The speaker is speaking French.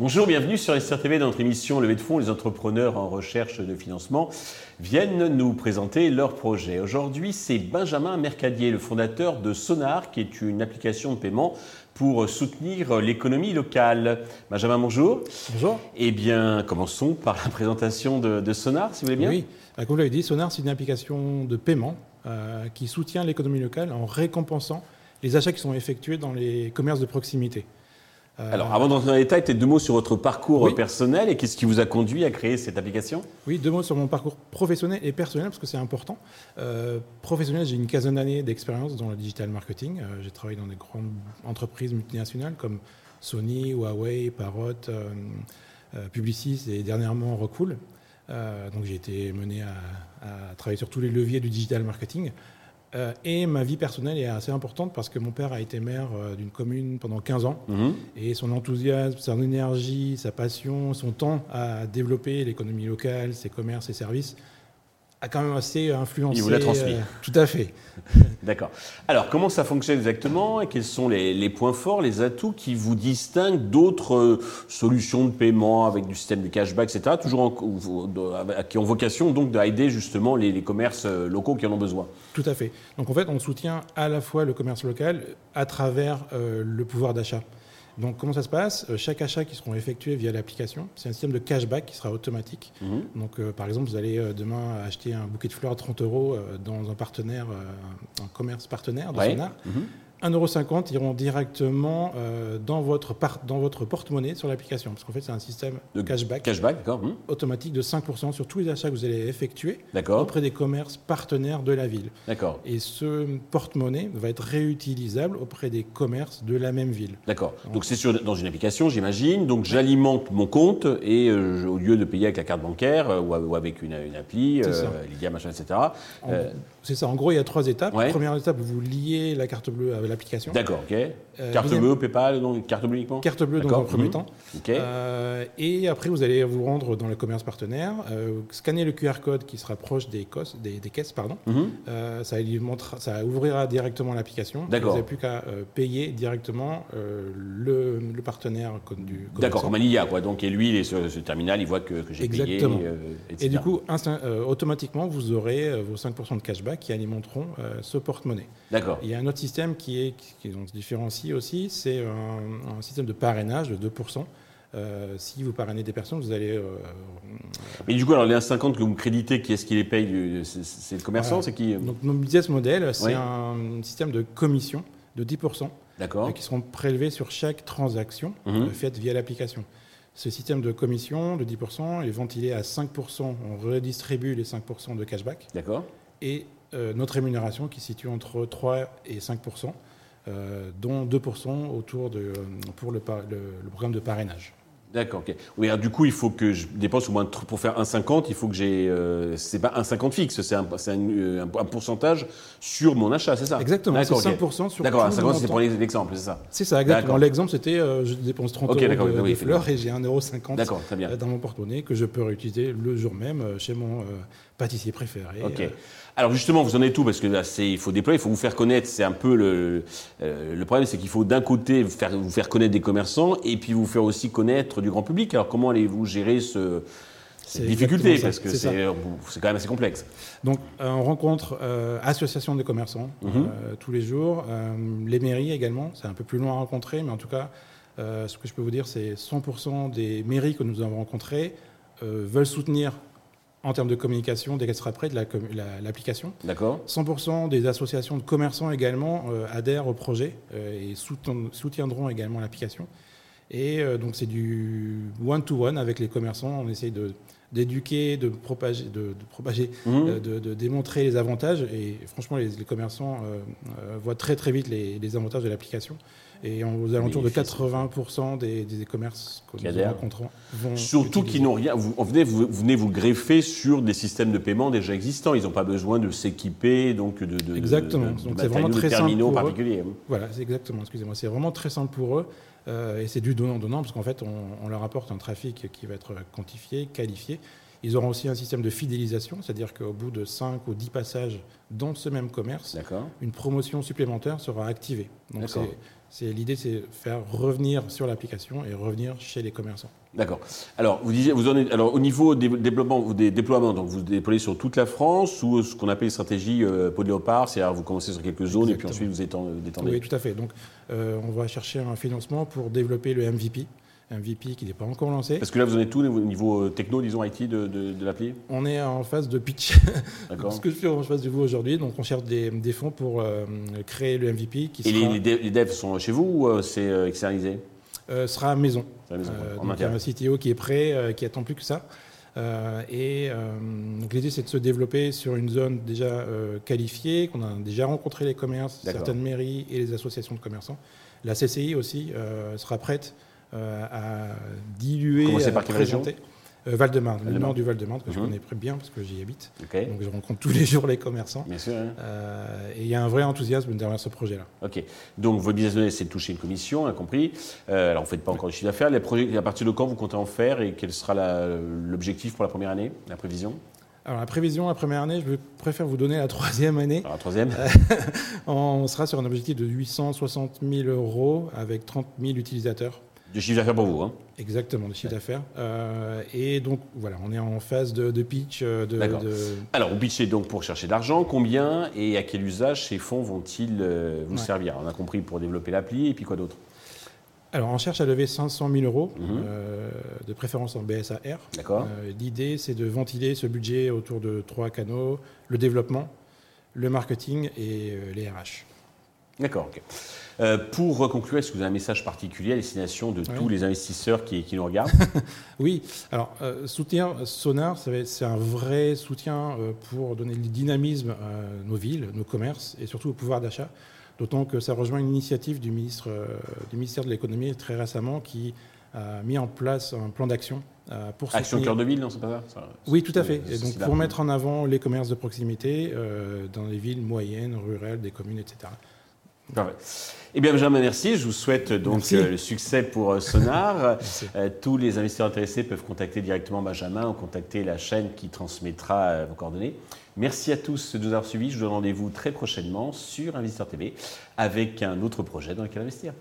Bonjour, bienvenue sur SRTV dans notre émission Levée de fonds. Les entrepreneurs en recherche de financement viennent nous présenter leurs projets. Aujourd'hui, c'est Benjamin Mercadier, le fondateur de Sonar, qui est une application de paiement pour soutenir l'économie locale. Benjamin, bonjour. Bonjour. Eh bien, commençons par la présentation de, Sonar, si vous voulez bien. Oui, bah, comme vous l'avez dit, Sonar, c'est une application de paiement euh, qui soutient l'économie locale en récompensant les achats qui sont effectués dans les commerces de proximité. Euh, Alors, avant d'entrer dans les détails, peut-être deux mots sur votre parcours personnel et qu'est-ce qui vous a conduit à créer cette application? Oui, deux mots sur mon parcours professionnel et personnel parce que c'est important. Euh, professionnel, j'ai une quinzaine d'années d'expérience dans le digital marketing. Euh, j'ai travaillé dans des grandes entreprises multinationales comme Sony, Huawei, Parrot, Publicis et dernièrement Rockwool. donc j'ai été mené à, travailler sur tous les leviers du digital marketing. Euh, et ma vie personnelle est assez importante parce que mon père a été maire euh, d'une commune pendant 15 ans. Mhm. Et son enthousiasme, son énergie, sa passion, son temps à développer l'économie locale, ses commerces, ses services, a quand même assez influencé. Il vous l'a transmis. Euh, tout à fait. D'accord. Alors, comment ça fonctionne exactement et quels sont les, points forts, les atouts qui vous distinguent d'autres euh, solutions de paiement avec du système de cashback, etc., toujours en, qui ont vocation donc d'aider justement les, les, commerces euh, locaux qui en ont besoin? Tout à fait. Donc, en fait, on soutient à la fois le commerce local à travers le pouvoir d'achat. Donc comment ça se passe? Euh, Chaque achat qui seront effectués via l'application, c'est un système de cashback qui sera automatique. Mhm. Donc euh, par exemple, vous allez euh, demain acheter un bouquet de fleurs à 30 euros dans un partenaire, un commerce partenaire de Sonar. Mhm. 1,50€ iront directement euh, dans votre, dans votre porte-monnaie sur l'application. Parce qu'en fait, c'est un système de cashback, cashback hum. automatique de 5% sur tous les achats que vous allez effectuer auprès des commerces partenaires de la ville. Et ce porte-monnaie va être réutilisable auprès des commerces de la même ville. D'accord. Donc c'est dans une application, j'imagine. Donc j'alimente mon compte et euh, au lieu de payer avec la carte bancaire euh, ou, avec une, appli, Lydia, machin, etc. C'est ça. En gros, il y a trois étapes. Première étape, vous liez la carte bleue avec l'application. D'accord, ok. Euh, carte bleue, PayPal, donc carte bleue uniquement Carte bleue dans un premier mhm. temps. Ok. Euh, et après, vous allez vous rendre dans le commerce partenaire, euh, scanner le QR code qui sera proche des, des, caisses. Pardon. Mhm. ça, lui montre, ça ouvrira directement l'application. D'accord. Vous n'avez plus qu'à payer directement le, partenaire du D'accord, comme Alia, quoi. Donc, et lui, il est sur ce terminal, il voit que, que j'ai payé. Exactement. et du coup, automatiquement, vous aurez vos 5% de cashback qui alimenteront ce porte-monnaie. D'accord. Il y a un autre système qui, est, qui, se différencie aussi, c'est un, système de parrainage de 2%. Euh, si vous parrainez des personnes, vous allez. Euh, Mais du coup, alors les 1,50 que vous créditez, qui est-ce qui les paye C'est le commerçant C'est qui Donc, notre business model, c'est un système de commission de 10%. D'accord. Qui seront prélevés sur chaque transaction mhm. faite via l'application. Ce système de commission de 10% est ventilé à 5%. On redistribue les 5% de cashback. D'accord. Et euh, notre rémunération qui se situe entre 3 et 5 euh, dont 2% autour de, euh, pour le, le, programme de parrainage. D'accord, ok. Oui, alors du coup, il faut que je dépense au moins pour faire 1,50, il faut que j'ai. c'est pas 1,50 fixe, c'est un, un, un, pourcentage sur mon achat, c'est ça? Exactement, c'est 5% sur D'accord, 1,50 c'était pour l'exemple, c'est ça? C'est ça, exactement. L'exemple, c'était je dépense 30 euros de, fleurs et j'ai 1,50€ dans mon porte-monnaie que je peux réutiliser le jour même chez mon pâtissier préféré. Ok. Alors justement, vous en êtes tout parce que là, il faut déployer, il faut vous faire connaître. C'est un peu le, euh, le problème, c'est qu'il faut d'un côté faire, vous faire connaître des commerçants et puis vous faire aussi connaître du grand public. Alors comment allez-vous gérer ce, cette difficulté Parce que c'est quand même assez complexe. Donc euh, on rencontre euh, associations des commerçants mhm. tous les jours, les mairies également. C'est un peu plus loin à rencontrer, mais en tout cas, ce que je peux vous dire, c'est 100% des mairies que nous avons rencontrées veulent soutenir en termes de communication dès qu'elle sera prête, l'application. D'accord. 100% des associations de commerçants également euh, adhèrent au projet euh, et soutiendront également l'application. Et euh, donc c'est du one-to-one avec les commerçants. On essaye d'éduquer, de, propager, de, propager mmh. de, démontrer les avantages. Et franchement, les, commerçants voient très très vite les avantages de l'application. Et aux alentours de 80% des, des commerces que nous rencontrons vont. Surtout qui n'ont rien. Vous, venez, vous, venez vous greffer sur des systèmes de paiement déjà existants. Ils n'ont pas besoin de s'équiper donc de, de, exactement. donc c'est vraiment très simple pour. Eux. Voilà, c'est exactement. Excusez-moi, c'est vraiment très simple pour eux. Euh, et c'est du donnant-donnant parce qu'en fait, on, on, leur apporte un trafic qui va être quantifié, qualifié. Ils auront aussi un système de fidélisation, c'est-à-dire qu'au bout de 5 ou 10 passages dans ce même commerce, une promotion supplémentaire sera activée. Donc c'est l'idée, c'est faire revenir sur l'application et revenir chez les commerçants. D'accord. Alors, vous disiez, vous en êtes, alors au niveau des développements, des déploiements, donc vous déployez sur toute la France ou ce qu'on appelle une stratégie euh, léopard, c'est-à-dire vous commencez sur quelques zones et puis ensuite vous étendez. Oui, tout à fait. Donc, euh, on va chercher un financement pour développer le MVP. MVP qui n'est pas encore lancé. Parce que là, vous en êtes tout au niveau euh, techno, disons, IT de, de, l'appli? On est en phase de pitch. D'accord. ce que je fais en phase de vous aujourd'hui. Donc, on cherche des, des fonds pour euh, créer le MVP. Qui Et les, les, devs sont chez vous ou euh, c'est externalisé? Euh, sera à maison. À maison donc, il y a un CTO qui est prêt, qui attend plus que ça. et donc l'idée, c'est de se développer sur une zone déjà qualifiée, qu'on a déjà rencontré les commerces, certaines mairies et les associations de commerçants. La CCI aussi sera prête à diluer. Commencer par quelle région euh, Val-de-Marne, le nord du Val-de-Marne, que je mhm. connais très bien parce que j'y habite. Donc je rencontre tous les jours les commerçants. Bien sûr. Hein. Euh, et il y a un vrai enthousiasme derrière ce projet-là. Ok. Donc votre business model, c'est de toucher une commission, on a compris. alors vous ne faites pas encore de chiffre d'affaires. Les projets, à partir de quand vous comptez en faire et quel sera l'objectif pour la première année, la prévision? Alors la prévision, la première année, je préfère vous donner la troisième année. Alors, la troisième On sera sur un objectif de 860 000 euros avec 30 000 utilisateurs. Du chiffre d'affaires pour vous, hein Exactement, du chiffre d'affaires. Euh, et donc, voilà, on est en phase de, pitch. Euh, de, Alors, vous pitchez donc pour chercher de l'argent. Combien et à quel usage ces fonds vont-ils euh, vous servir? On a compris pour développer l'appli, et puis quoi d'autre? Alors, on cherche à lever 500 000 euros, mhm. de préférence en BSAR. D'accord. L'idée, c'est de ventiler ce budget autour de trois canaux le développement, le marketing et les RH. D'accord, ok. Euh, pour conclure, est-ce que vous avez un message particulier à destination de tous les investisseurs qui, nous regardent Oui, alors euh, soutien Sonar, c'est un vrai soutien euh, pour donner du dynamisme à nos villes, nos commerces et surtout au pouvoir d'achat. D'autant que ça rejoint une initiative du, ministre, du ministère de l'économie très récemment qui a mis en place un plan d'action pour Action cœur de ville, non, c'est pas ça, Oui, tout à fait. Et donc pour mettre en avant les commerces de proximité dans les villes moyennes, rurales, des communes, etc. Eh bien, Benjamin, merci. Je vous souhaite donc euh, le succès pour euh, Sonar. Euh, tous les investisseurs intéressés peuvent contacter directement Benjamin ou contacter la chaîne qui transmettra vos coordonnées. Merci à tous de nous avoir suivis. Je vous donne rendez-vous très prochainement sur Investisseur TV avec un autre projet dans lequel investir.